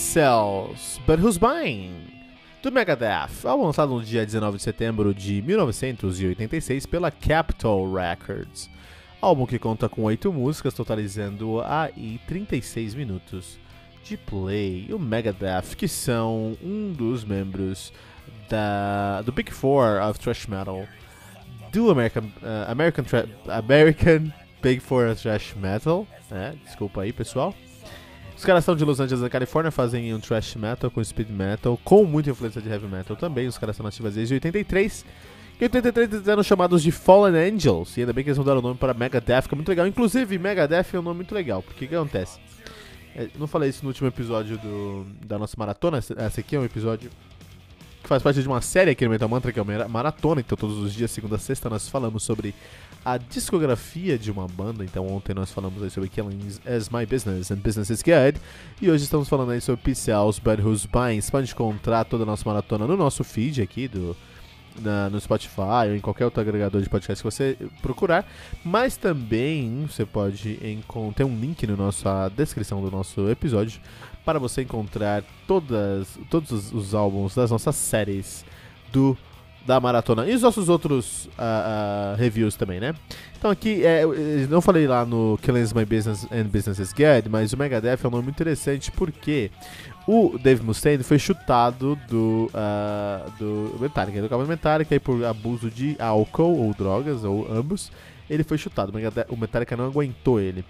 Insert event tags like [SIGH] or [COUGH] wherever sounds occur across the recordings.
Cells, But Who's Buying? Do Megadeth, álbum lançado no dia 19 de setembro de 1986 pela Capitol Records. Álbum que conta com 8 músicas, totalizando aí 36 minutos de play. E o Megadeth, que são um dos membros da, do Big Four of Thrash Metal, do American, uh, American, American Big Four of Thrash Metal, né? desculpa aí pessoal. Os caras são de Los Angeles, na Califórnia, fazem um thrash metal com speed metal, com muita influência de heavy metal também. Os caras são nativos desde 83. Em 83 eles eram chamados de Fallen Angels, e ainda bem que eles mudaram o nome para Megadeth, que é muito legal. Inclusive, Megadeth é um nome muito legal, porque o que acontece? É, não falei isso no último episódio do, da nossa maratona, esse aqui é um episódio que faz parte de uma série aqui no Metal Mantra, que é uma maratona, então todos os dias, segunda a sexta, nós falamos sobre a discografia de uma banda. Então ontem nós falamos aí sobre Killing as My Business and Business is Good. E hoje estamos falando aí sobre P-Cells, But Who's Buying. Você pode encontrar toda a nossa maratona no nosso feed aqui do, na, no Spotify ou em qualquer outro agregador de podcast que você procurar. Mas também você pode encontrar um link na nossa descrição do nosso episódio para você encontrar todas, todos os, os álbuns das nossas séries do da maratona e os nossos outros uh, uh, reviews também, né? Então aqui, é, não falei lá no Killing My Business and Business Guide, mas o Megadeth é um nome interessante porque o Dave Mustaine foi chutado do, uh, do Metallica, do cabo Metallica, e por abuso de álcool ou drogas, ou ambos, ele foi chutado. O Metallica não aguentou ele.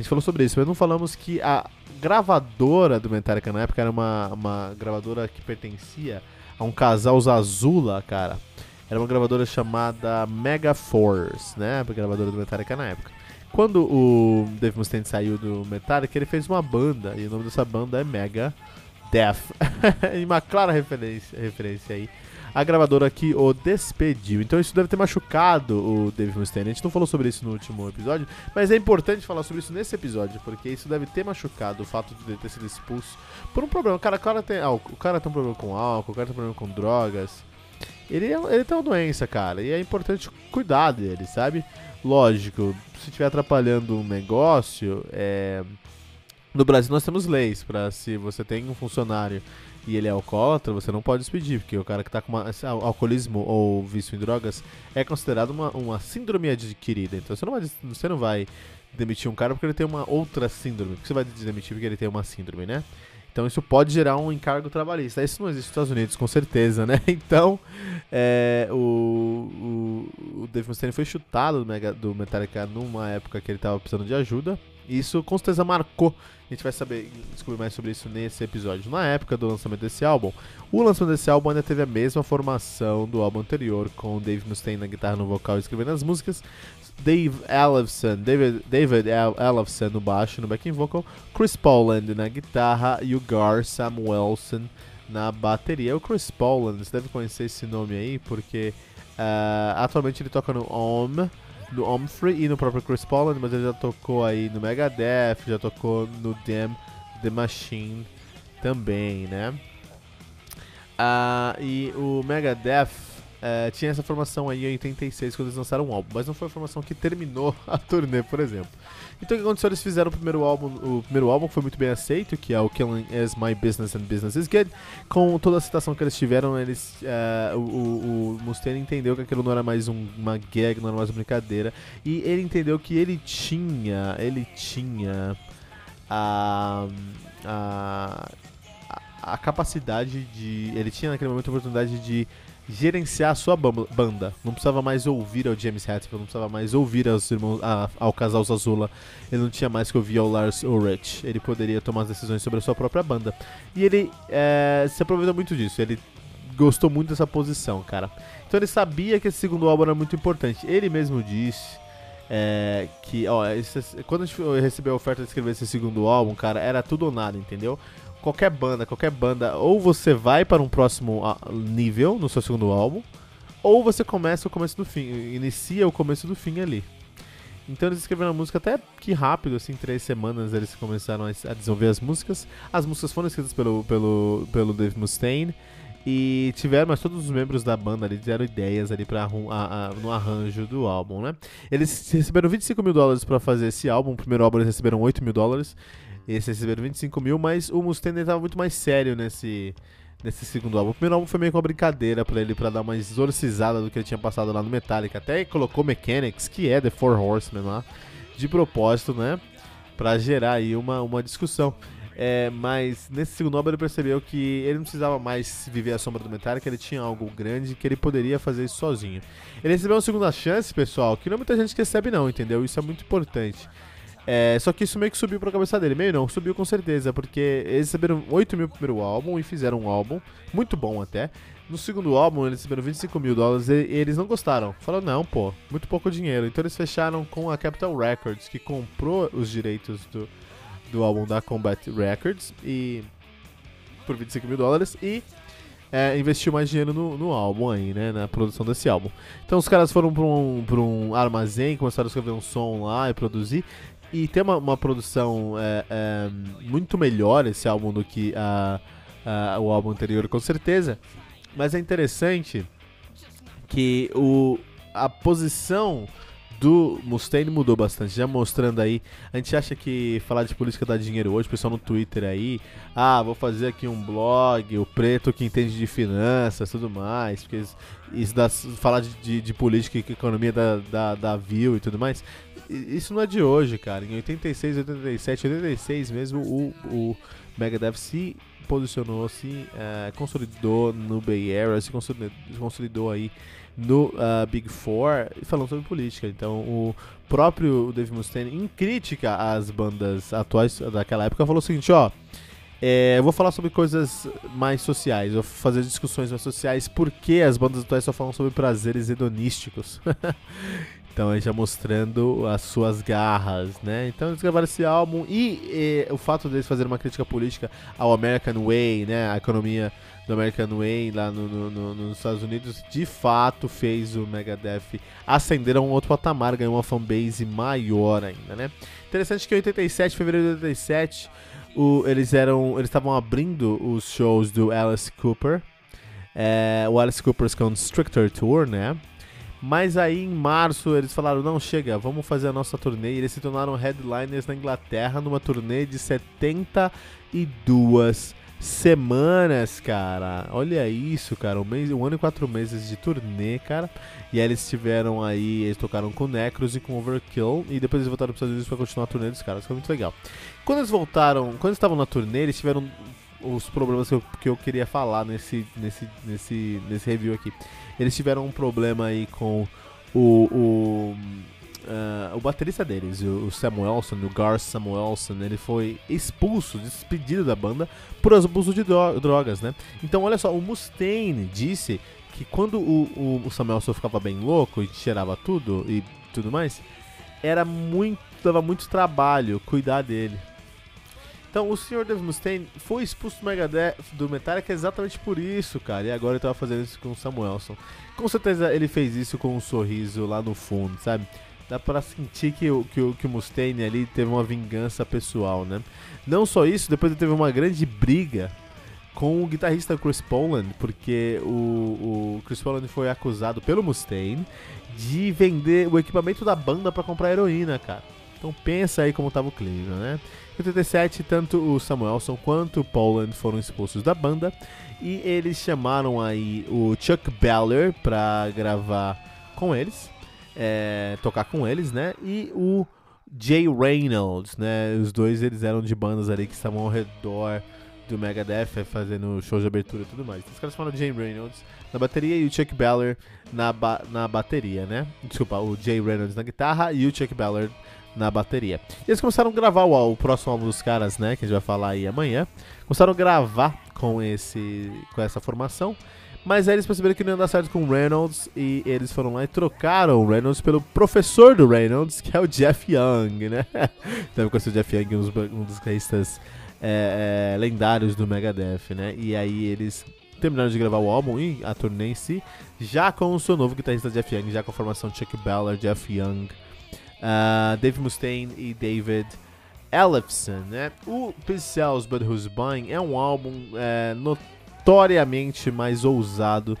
Gente falou sobre isso, mas não falamos que a gravadora do Metallica na época era uma, uma gravadora que pertencia a um casal Zazula, cara. Era uma gravadora chamada Mega Force, né? A gravadora do Metallica na época. Quando o Dave Mustaine saiu do Metallica, ele fez uma banda, e o nome dessa banda é Mega Death. [LAUGHS] uma clara referência, referência aí a gravadora que o despediu. Então isso deve ter machucado o Dave Mustaine. A gente não falou sobre isso no último episódio, mas é importante falar sobre isso nesse episódio, porque isso deve ter machucado o fato de ele ter sido expulso por um problema. O cara, o cara, tem, o cara tem um problema com álcool, o cara tem um problema com drogas. Ele, é, ele tem uma doença, cara, e é importante cuidar dele, sabe? Lógico, se estiver atrapalhando um negócio, é... no Brasil nós temos leis para se você tem um funcionário e ele é alcoólatra, você não pode despedir, porque o cara que está com uma, alcoolismo ou vício em drogas é considerado uma, uma síndrome adquirida. Então você não, vai, você não vai demitir um cara porque ele tem uma outra síndrome. Você vai demitir porque ele tem uma síndrome, né? Então isso pode gerar um encargo trabalhista. Isso não existe nos Estados Unidos, com certeza, né? [LAUGHS] Então, é, o, o, o Dave Mustaine foi chutado do, Mega, do Metallica numa época que ele estava precisando de ajuda. Isso com certeza marcou. A gente vai saber descobrir mais sobre isso nesse episódio. Na época do lançamento desse álbum, o lançamento desse álbum ainda teve a mesma formação do álbum anterior, com Dave Mustaine na guitarra no vocal e escrevendo as músicas, Dave Ellefson, David, David no baixo no backing vocal, Chris Poland na guitarra e o Gar Samuelson na bateria. O Chris Poland, você deve conhecer esse nome aí, porque uh, atualmente ele toca no OM no Humphrey e no próprio Chris Poland, mas ele já tocou aí no Megadeth, já tocou no Damn The Machine também, né? Ah, e o Megadeth é, tinha essa formação aí em 86 quando eles lançaram um álbum, mas não foi a formação que terminou [LAUGHS] a turnê, por exemplo. Então o que aconteceu? Eles fizeram o primeiro álbum, o primeiro álbum foi muito bem aceito, que é o Killing Is My Business and Business Is Good. Com toda a citação que eles tiveram, eles, uh, o, o, o Mustaine entendeu que aquilo não era mais um, uma gag, não era mais uma brincadeira, e ele entendeu que ele tinha, ele tinha a, a, a capacidade de, ele tinha naquele momento a oportunidade de gerenciar a sua banda. Não precisava mais ouvir ao James Hetfield, não precisava mais ouvir aos irmãos, a, ao casal Zazula. Ele não tinha mais que ouvir ao Lars Ulrich. Ele poderia tomar as decisões sobre a sua própria banda. E ele é, se aproveitou muito disso. Ele gostou muito dessa posição, cara. Então ele sabia que esse segundo álbum era muito importante. Ele mesmo disse é, que, ó, esse, quando gente recebeu a oferta de escrever esse segundo álbum, cara, era tudo ou nada, entendeu? Qualquer banda, qualquer banda, ou você vai para um próximo ah, nível no seu segundo álbum, ou você começa o começo do fim, inicia o começo do fim ali. Então eles escreveram a música até que rápido, assim, três semanas eles começaram a desenvolver as músicas. As músicas foram escritas pelo, pelo, pelo Dave Mustaine. E tiveram, mas todos os membros da banda ali deram ideias ali pra, a, a, no arranjo do álbum, né? Eles receberam 25 mil dólares pra fazer esse álbum. O primeiro álbum eles receberam 8 mil dólares. Eles receberam 25 mil, mas o Mustaine estava muito mais sério nesse, nesse segundo álbum. O primeiro álbum foi meio que uma brincadeira pra ele, pra dar uma exorcizada do que ele tinha passado lá no Metallica. Até colocou Mechanics, que é The Four Horsemen lá, de propósito, né? Pra gerar aí uma, uma discussão. É, mas nesse segundo álbum ele percebeu que ele não precisava mais viver a sombra do Metallica, ele tinha algo grande que ele poderia fazer isso sozinho. Ele recebeu uma segunda chance, pessoal, que não é muita gente recebe não, entendeu? Isso é muito importante. É, só que isso meio que subiu pra cabeça dele. Meio não, subiu com certeza, porque eles receberam 8 mil no primeiro álbum e fizeram um álbum, muito bom até. No segundo álbum, eles receberam 25 mil dólares e, e eles não gostaram. Falaram, não, pô, muito pouco dinheiro. Então eles fecharam com a Capital Records, que comprou os direitos do, do álbum da Combat Records e por 25 mil dólares e é, investiu mais dinheiro no, no, álbum aí, né, na produção desse álbum. Então os caras foram para um, pra um armazém, começaram a escrever um som lá e produzir. E tem uma, uma produção é, é, muito melhor esse álbum do que a, a, o álbum anterior, com certeza. Mas é interessante que o, a posição do Mustaine mudou bastante, já mostrando aí. A gente acha que falar de política dá dinheiro hoje, pessoal no Twitter aí, ah, vou fazer aqui um blog, o preto que entende de finanças tudo mais, porque isso dá, falar de, de, de política e economia da, da, da view e tudo mais. Isso não é de hoje, cara. Em 86, 87, 86 mesmo, o, o Megadeth se posicionou, se uh, consolidou no Bay Area, se consolidou, consolidou aí no uh, Big Four falando sobre política. Então, o próprio Dave Mustaine, em crítica às bandas atuais daquela época, falou o seguinte: ó. É, eu vou falar sobre coisas mais sociais, vou fazer discussões mais sociais, porque as bandas atuais só falam sobre prazeres hedonísticos. [LAUGHS] então aí já mostrando as suas garras, né? Então eles gravaram esse álbum e, e o fato deles fazerem uma crítica política ao American Way, né? A economia do American Way lá no, no, no, nos Estados Unidos, de fato fez o Megadeth ascender a um outro patamar, ganhou uma fanbase maior ainda, né? Interessante que em 87, fevereiro de 87, o, eles eram, eles estavam abrindo os shows do Alice Cooper, é, o Alice Cooper's Constrictor Tour, né? Mas aí em março eles falaram: não, chega, vamos fazer a nossa turnê. E eles se tornaram headliners na Inglaterra numa turnê de 72 semanas, cara. Olha isso, cara. Um, mês, um ano e quatro meses de turnê, cara. E aí eles tiveram aí, eles tocaram com Necros e com Overkill. E depois eles voltaram para os Estados Unidos pra continuar a turnê dos caras. Foi muito legal. Quando eles voltaram, quando eles estavam na turnê, eles tiveram os problemas que eu, que eu queria falar nesse, nesse, nesse, nesse review aqui. Eles tiveram um problema aí com o, o Uh, o baterista deles, o Samuelson, o Gar Samuelson, ele foi expulso, despedido da banda por abuso de drogas, né? Então, olha só, o Mustaine disse que quando o, o, Samuelson ficava bem louco e cheirava tudo e tudo mais, era muito, dava muito trabalho cuidar dele. Então, o Sr. Dave Mustaine foi expulso do Megadeth, do Metallica exatamente por isso, cara. E agora ele tava fazendo isso com o Samuelson. Com certeza ele fez isso com um sorriso lá no fundo, sabe? Dá para sentir que, o, que, o, que o Mustaine ali teve uma vingança pessoal, né? Não só isso, depois ele teve uma grande briga com o guitarrista Chris Poland, porque o, o Chris Poland foi acusado pelo Mustaine de vender o equipamento da banda para comprar heroína, cara. Então pensa aí como tava o clima, né? Em 87, tanto o Samuelson quanto o Poland foram expulsos da banda e eles chamaram aí o Chuck Baller para gravar com eles é, tocar com eles, né? E o Jay Reynolds, né? Os dois eles eram de bandas ali que estavam ao redor do Megadeth fazendo shows de abertura e tudo mais. Então, os caras foram o Jay Reynolds na bateria e o Chuck Ballard na, ba na bateria, né? Desculpa, o Jay Reynolds na guitarra e o Chuck Ballard na bateria. E eles começaram a gravar o, o, próximo álbum dos caras, né? Que a gente vai falar aí amanhã. Começaram a gravar com, esse, com essa formação. Mas aí eles perceberam que não ia dar certo com o Reynolds e eles foram lá e trocaram o Reynolds pelo professor do Reynolds, que é o Jeff Young, né? Deve conhecer o Jeff Young, um dos, um dos guitarristas é, é, lendários do Megadeth, né? E aí eles terminaram de gravar o álbum e a turnê em si, já com o seu novo guitarrista Jeff Young, já com a formação Chuck Ballard, Jeff Young, uh, Dave Mustaine e David Ellefson, né? O Pincels But Who's Buying é um álbum é, notoriamente mais ousado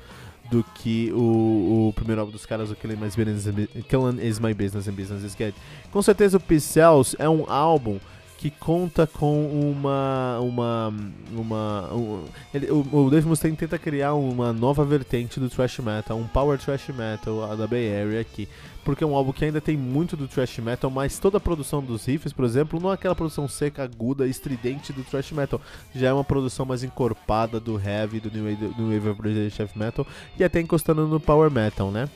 do que o, o primeiro álbum dos caras, o Killing, My Business, Killing Is My Business and Business Is Good. Com certeza o Pincels é um álbum que conta com uma. uma. uma. Um, ele, o, o Dave Mustaine tenta criar uma nova vertente do thrash metal, um power thrash metal da Bay Area aqui. Porque é um álbum que ainda tem muito do thrash metal, mas toda a produção dos riffs, por exemplo, não é aquela produção seca, aguda, estridente do thrash metal. Já é uma produção mais encorpada do heavy, do new wave, wave British heavy metal, e até encostando no power metal, né?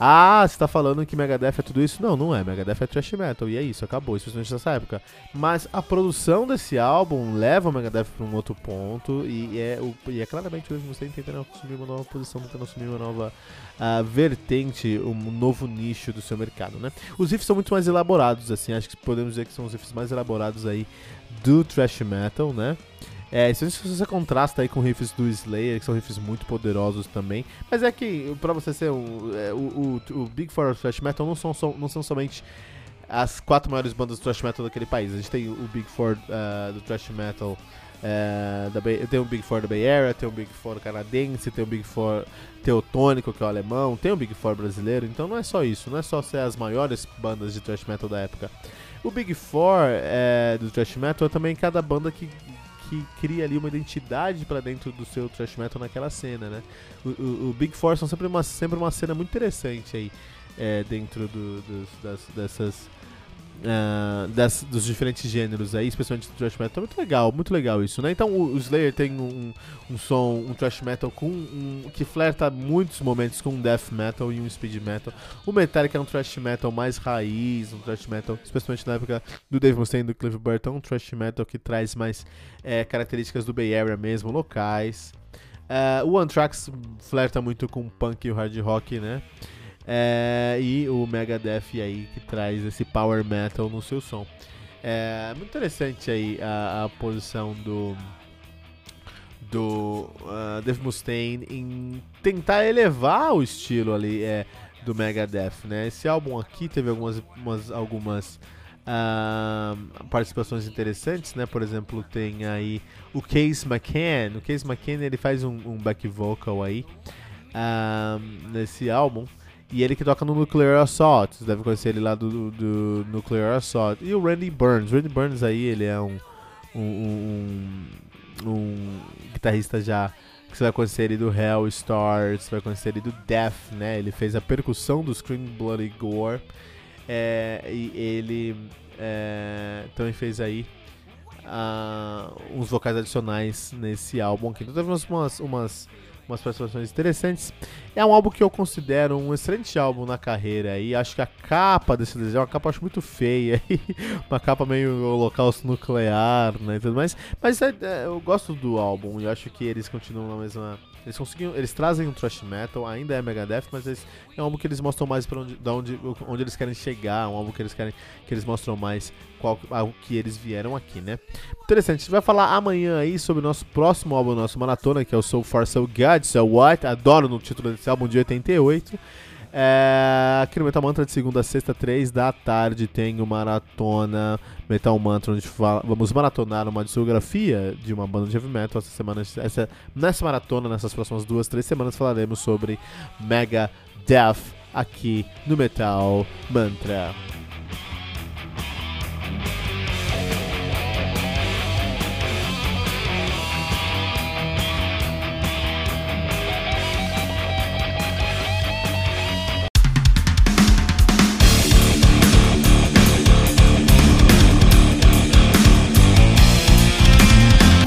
Ah, você tá falando que Megadeth é tudo isso? Não, não é. Megadeth é thrash metal. E é isso, acabou, especialmente nessa época. Mas a produção desse álbum leva o Megadeth pra um outro ponto. E é, e é claramente o você tentando assumir uma nova posição, tentando assumir uma nova uh, vertente, um novo nicho do seu mercado, né? Os riffs são muito mais elaborados, assim. Acho que podemos dizer que são os riffs mais elaborados aí do thrash metal, né? É, se você contrasta aí com riffs do Slayer, que são riffs muito poderosos também. Mas é que, pra você ser um, é, o, o, o, Big Four Thrash Metal não são, não são somente as quatro maiores bandas do thrash metal daquele país. A gente tem o Big Four uh, do thrash metal uh, da Bay, tem o Big Four da Bay Area, tem o Big Four canadense, tem o Big Four teutônico, que é o alemão, tem o Big Four brasileiro. Então não é só isso, não é só ser as maiores bandas de thrash metal da época. O Big Four é, do thrash metal é também cada banda que que cria ali uma identidade para dentro do seu thrash metal naquela cena, né? O, o, o, Big Four são sempre uma, sempre uma cena muito interessante aí é, dentro do, dos, das, dessas Uh, das, dos diferentes gêneros aí, especialmente do thrash metal. É muito legal, muito legal isso, né? Então o, o Slayer tem um, um som, um thrash metal com um, que flerta muitos momentos com um death metal e um speed metal. O Metallica é um thrash metal mais raiz, um thrash metal, especialmente na época do Dave Mustaine e do Cliff Burton, um thrash metal que traz mais é, características do Bay Area mesmo, locais. Uh, o Anthrax flerta muito com o punk e o hard rock, né? É, e o Megadeth aí que traz esse power metal no seu som. É muito interessante aí a, a posição do do uh, Dave Mustaine em tentar elevar o estilo ali é, do Megadeth, né? Esse álbum aqui teve algumas umas, algumas uh, participações interessantes, né? Por exemplo, tem aí o Case McCann. O Case McCann ele faz um, um back vocal aí uh, nesse álbum. E ele que toca no Nuclear Assault. Você deve conhecer ele lá do, do Nuclear Assault. E o Randy Burns. Randy Burns aí, ele é um, um, um, um guitarrista já que você vai conhecer ele do Hell Stars, você vai conhecer ele do Death, né? Ele fez a percussão do Scream Bloody Gore. É, e ele é, também fez aí uh, uns vocais adicionais nesse álbum. Então teve umas, umas umas participações interessantes. É um álbum que eu considero um excelente álbum na carreira e acho que a capa desse desenho é uma capa acho muito feia, [LAUGHS] uma capa meio holocausto nuclear, né, e tudo mais. Mas é, é, eu gosto do álbum e acho que eles continuam na mesma eles conseguiam, eles trazem um thrash metal, ainda é Megadeth, mas eles, é um álbum que eles mostram mais para onde, onde, onde eles querem chegar, um álbum que eles querem, que eles mostram mais qual que eles vieram aqui, né? Interessante. A gente vai falar amanhã aí sobre o nosso próximo álbum, nosso maratona, que é o So Far So Good, So What. Adoro no título desse álbum de 88. É, aqui no Metal Mantra de segunda a sexta, três da tarde, tem o Maratona Metal Mantra, onde fala, vamos maratonar uma discografia de uma banda de heavy metal. Essa semana, essa, nessa maratona, nessas próximas duas, três semanas, falaremos sobre Mega Death aqui no Metal Mantra.